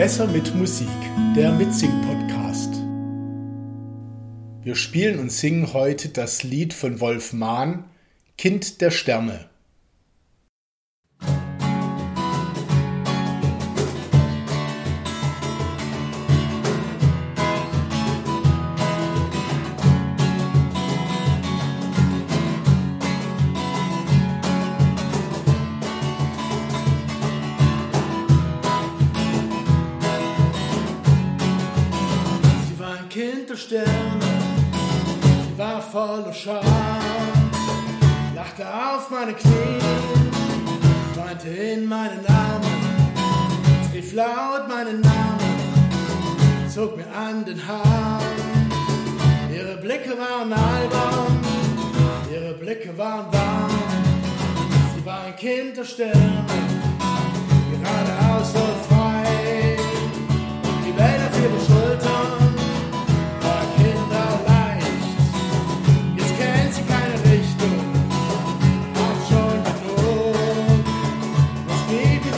Besser mit Musik, der Mitsing-Podcast. Wir spielen und singen heute das Lied von Wolf Mahn, Kind der Sterne. Sterne, sie war voller Scham, lachte auf meine Knie, weinte in meinen Armen, rief laut meinen Namen, zog mir an den Haaren. Ihre Blicke waren albern, ihre Blicke waren warm, sie war ein Kind der Sterne,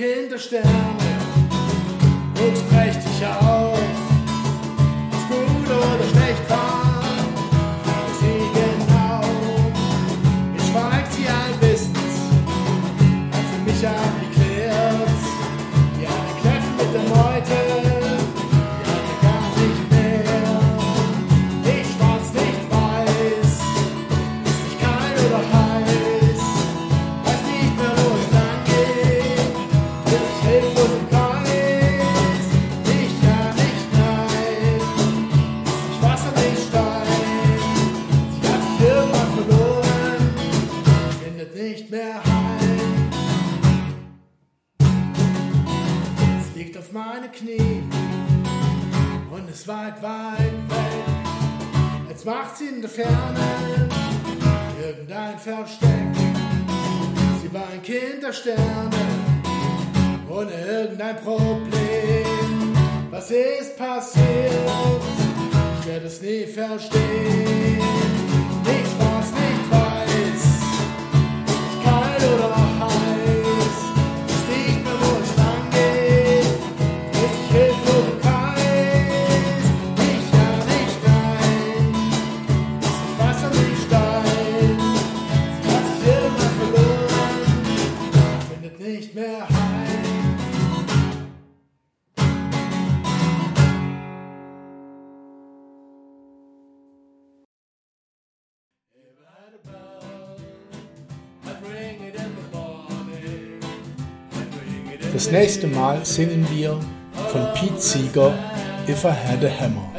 Sterne, wuchs prächtig auf. Was gut oder schlecht war, fragte sie genau. Mir schweigt sie allwissend, hat für mich abgeklärt. Auf meine Knie und es weit, weit weg. Jetzt macht sie in der Ferne irgendein Versteck. Sie war ein Kind der Sterne ohne irgendein Problem. Was ist passiert? Ich werde es nie verstehen. Nicht was nicht Das nächste Mal singen wir von Pete Seeger If I Had a Hammer.